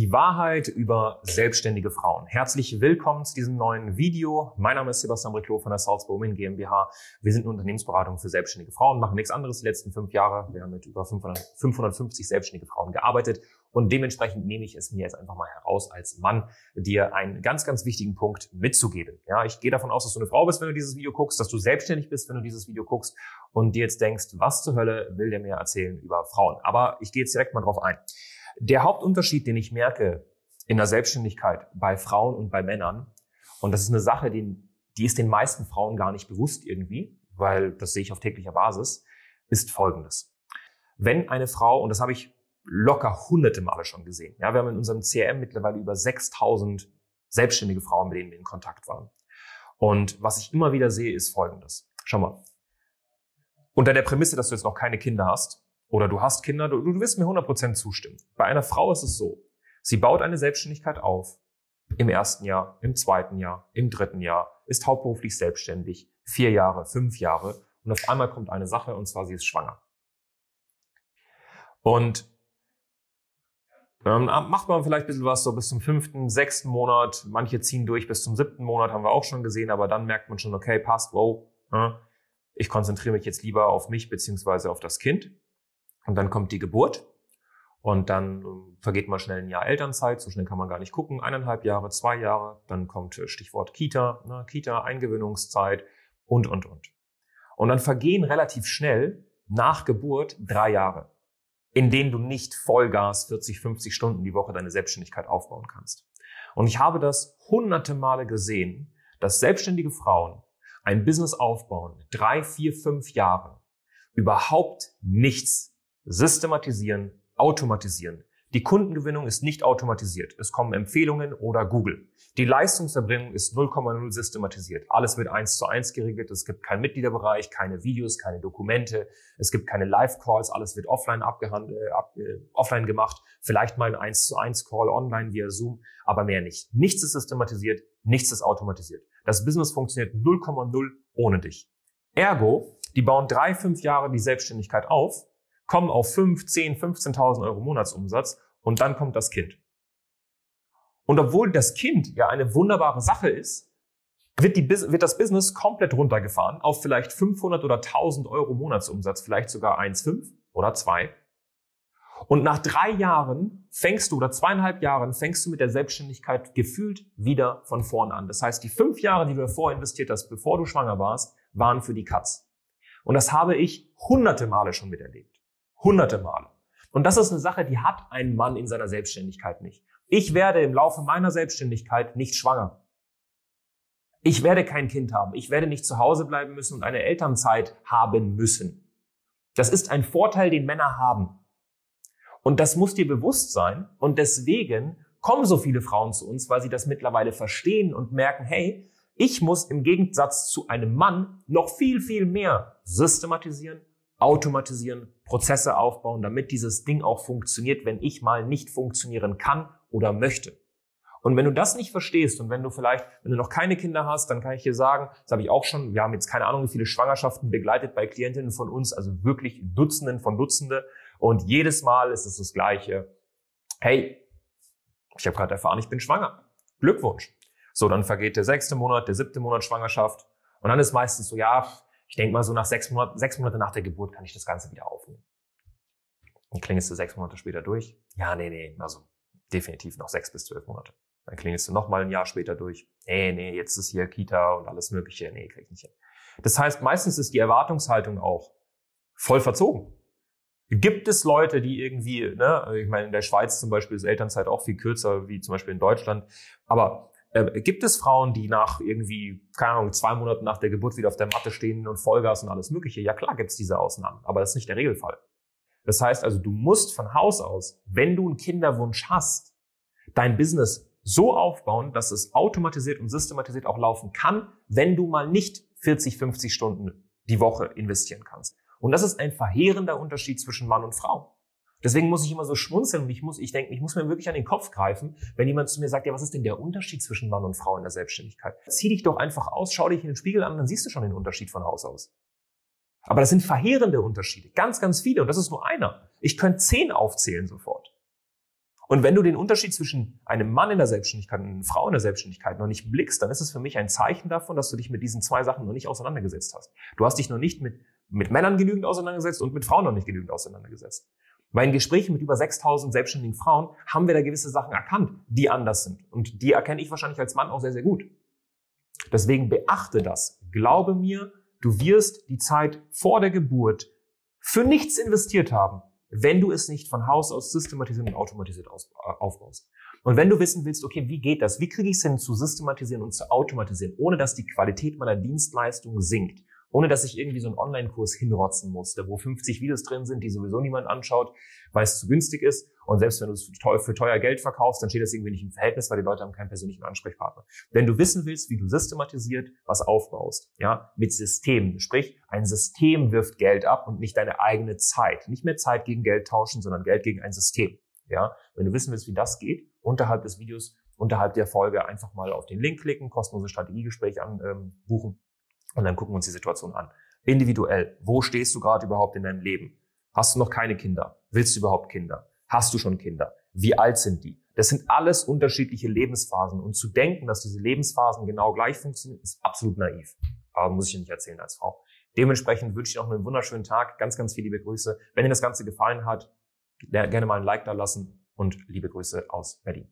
Die Wahrheit über selbstständige Frauen. Herzlich willkommen zu diesem neuen Video. Mein Name ist Sebastian Briclot von der Salzburg Women GmbH. Wir sind eine Unternehmensberatung für selbstständige Frauen, machen nichts anderes die letzten fünf Jahre. Wir haben mit über 500, 550 selbstständige Frauen gearbeitet und dementsprechend nehme ich es mir jetzt einfach mal heraus, als Mann dir einen ganz, ganz wichtigen Punkt mitzugeben. Ja, ich gehe davon aus, dass du eine Frau bist, wenn du dieses Video guckst, dass du selbstständig bist, wenn du dieses Video guckst und dir jetzt denkst, was zur Hölle will der mir erzählen über Frauen? Aber ich gehe jetzt direkt mal drauf ein. Der Hauptunterschied, den ich merke in der Selbstständigkeit bei Frauen und bei Männern, und das ist eine Sache, die, die ist den meisten Frauen gar nicht bewusst irgendwie, weil das sehe ich auf täglicher Basis, ist folgendes. Wenn eine Frau, und das habe ich locker hunderte Male schon gesehen, ja, wir haben in unserem CRM mittlerweile über 6000 selbstständige Frauen, mit denen wir in Kontakt waren. Und was ich immer wieder sehe, ist folgendes. Schau mal. Unter der Prämisse, dass du jetzt noch keine Kinder hast, oder du hast Kinder, du, du wirst mir 100% zustimmen. Bei einer Frau ist es so, sie baut eine Selbstständigkeit auf, im ersten Jahr, im zweiten Jahr, im dritten Jahr, ist hauptberuflich selbstständig, vier Jahre, fünf Jahre und auf einmal kommt eine Sache und zwar sie ist schwanger. Und dann macht man vielleicht ein bisschen was so bis zum fünften, sechsten Monat. Manche ziehen durch bis zum siebten Monat, haben wir auch schon gesehen, aber dann merkt man schon, okay, passt, wow, ich konzentriere mich jetzt lieber auf mich beziehungsweise auf das Kind. Und dann kommt die Geburt. Und dann ähm, vergeht mal schnell ein Jahr Elternzeit, so schnell kann man gar nicht gucken, eineinhalb Jahre, zwei Jahre, dann kommt äh, Stichwort Kita, ne, Kita, Eingewöhnungszeit und, und, und. Und dann vergehen relativ schnell nach Geburt drei Jahre, in denen du nicht Vollgas 40, 50 Stunden die Woche deine Selbstständigkeit aufbauen kannst. Und ich habe das hunderte Male gesehen, dass selbstständige Frauen ein Business aufbauen, drei, vier, fünf Jahre, überhaupt nichts systematisieren, automatisieren. Die Kundengewinnung ist nicht automatisiert. Es kommen Empfehlungen oder Google. Die Leistungserbringung ist 0,0 systematisiert. Alles wird eins zu eins geregelt. Es gibt keinen Mitgliederbereich, keine Videos, keine Dokumente. Es gibt keine Live-Calls. Alles wird offline abgehandelt, äh, ab, äh, offline gemacht. Vielleicht mal ein 1 zu 1 Call online via Zoom, aber mehr nicht. Nichts ist systematisiert, nichts ist automatisiert. Das Business funktioniert 0,0 ohne dich. Ergo, die bauen drei, fünf Jahre die Selbstständigkeit auf kommen auf 5, 10, 15.000 Euro Monatsumsatz und dann kommt das Kind. Und obwohl das Kind ja eine wunderbare Sache ist, wird, die, wird das Business komplett runtergefahren auf vielleicht 500 oder 1000 Euro Monatsumsatz, vielleicht sogar 1,5 oder 2. Und nach drei Jahren fängst du oder zweieinhalb Jahren fängst du mit der Selbstständigkeit gefühlt wieder von vorne an. Das heißt, die fünf Jahre, die du davor investiert hast, bevor du schwanger warst, waren für die Katz. Und das habe ich hunderte Male schon miterlebt. Hunderte Male. Und das ist eine Sache, die hat ein Mann in seiner Selbstständigkeit nicht. Ich werde im Laufe meiner Selbstständigkeit nicht schwanger. Ich werde kein Kind haben. Ich werde nicht zu Hause bleiben müssen und eine Elternzeit haben müssen. Das ist ein Vorteil, den Männer haben. Und das muss dir bewusst sein. Und deswegen kommen so viele Frauen zu uns, weil sie das mittlerweile verstehen und merken, hey, ich muss im Gegensatz zu einem Mann noch viel, viel mehr systematisieren, automatisieren, Prozesse aufbauen, damit dieses Ding auch funktioniert, wenn ich mal nicht funktionieren kann oder möchte. Und wenn du das nicht verstehst und wenn du vielleicht, wenn du noch keine Kinder hast, dann kann ich dir sagen, das habe ich auch schon, wir haben jetzt keine Ahnung, wie viele Schwangerschaften begleitet bei Klientinnen von uns, also wirklich Dutzenden von Dutzende. Und jedes Mal ist es das Gleiche. Hey, ich habe gerade erfahren, ich bin schwanger. Glückwunsch. So, dann vergeht der sechste Monat, der siebte Monat Schwangerschaft. Und dann ist meistens so, ja, ich denke mal so nach sechs Monaten, sechs Monate nach der Geburt kann ich das Ganze wieder aufnehmen. Dann klingelst du sechs Monate später durch. Ja, nee, nee, also definitiv noch sechs bis zwölf Monate. Dann klingelst du noch mal ein Jahr später durch. Nee, nee, jetzt ist hier Kita und alles Mögliche. Nee, krieg ich nicht hin. Das heißt, meistens ist die Erwartungshaltung auch voll verzogen. Gibt es Leute, die irgendwie, ne, ich meine, in der Schweiz zum Beispiel ist Elternzeit auch viel kürzer wie zum Beispiel in Deutschland, aber äh, gibt es Frauen, die nach irgendwie, keine Ahnung, zwei Monaten nach der Geburt wieder auf der Matte stehen und Vollgas und alles Mögliche? Ja klar gibt es diese Ausnahmen, aber das ist nicht der Regelfall. Das heißt also, du musst von Haus aus, wenn du einen Kinderwunsch hast, dein Business so aufbauen, dass es automatisiert und systematisiert auch laufen kann, wenn du mal nicht 40, 50 Stunden die Woche investieren kannst. Und das ist ein verheerender Unterschied zwischen Mann und Frau. Deswegen muss ich immer so schmunzeln und ich muss, ich denke, ich muss mir wirklich an den Kopf greifen, wenn jemand zu mir sagt, ja, was ist denn der Unterschied zwischen Mann und Frau in der Selbstständigkeit? Zieh dich doch einfach aus, schau dich in den Spiegel an, dann siehst du schon den Unterschied von Haus aus. Aber das sind verheerende Unterschiede, ganz, ganz viele und das ist nur einer. Ich könnte zehn aufzählen sofort. Und wenn du den Unterschied zwischen einem Mann in der Selbstständigkeit und einer Frau in der Selbstständigkeit noch nicht blickst, dann ist es für mich ein Zeichen davon, dass du dich mit diesen zwei Sachen noch nicht auseinandergesetzt hast. Du hast dich noch nicht mit, mit Männern genügend auseinandergesetzt und mit Frauen noch nicht genügend auseinandergesetzt. Weil in Gesprächen mit über 6000 selbstständigen Frauen haben wir da gewisse Sachen erkannt, die anders sind. Und die erkenne ich wahrscheinlich als Mann auch sehr, sehr gut. Deswegen beachte das. Glaube mir, du wirst die Zeit vor der Geburt für nichts investiert haben, wenn du es nicht von Haus aus systematisiert und automatisiert äh, aufbaust. Und wenn du wissen willst, okay, wie geht das? Wie kriege ich es hin zu systematisieren und zu automatisieren, ohne dass die Qualität meiner Dienstleistung sinkt? Ohne dass ich irgendwie so einen Online-Kurs hinrotzen musste, wo 50 Videos drin sind, die sowieso niemand anschaut, weil es zu günstig ist. Und selbst wenn du es für teuer, Geld verkaufst, dann steht das irgendwie nicht im Verhältnis, weil die Leute haben keinen persönlichen Ansprechpartner. Wenn du wissen willst, wie du systematisiert was aufbaust, ja, mit Systemen, sprich, ein System wirft Geld ab und nicht deine eigene Zeit. Nicht mehr Zeit gegen Geld tauschen, sondern Geld gegen ein System. Ja, wenn du wissen willst, wie das geht, unterhalb des Videos, unterhalb der Folge einfach mal auf den Link klicken, kostenlose Strategiegespräch an, ähm, und dann gucken wir uns die Situation an. Individuell. Wo stehst du gerade überhaupt in deinem Leben? Hast du noch keine Kinder? Willst du überhaupt Kinder? Hast du schon Kinder? Wie alt sind die? Das sind alles unterschiedliche Lebensphasen. Und zu denken, dass diese Lebensphasen genau gleich funktionieren, ist absolut naiv. Aber muss ich dir nicht erzählen als Frau. Dementsprechend wünsche ich dir noch einen wunderschönen Tag. Ganz, ganz viele liebe Grüße. Wenn dir das Ganze gefallen hat, gerne mal ein Like da lassen und liebe Grüße aus Berlin.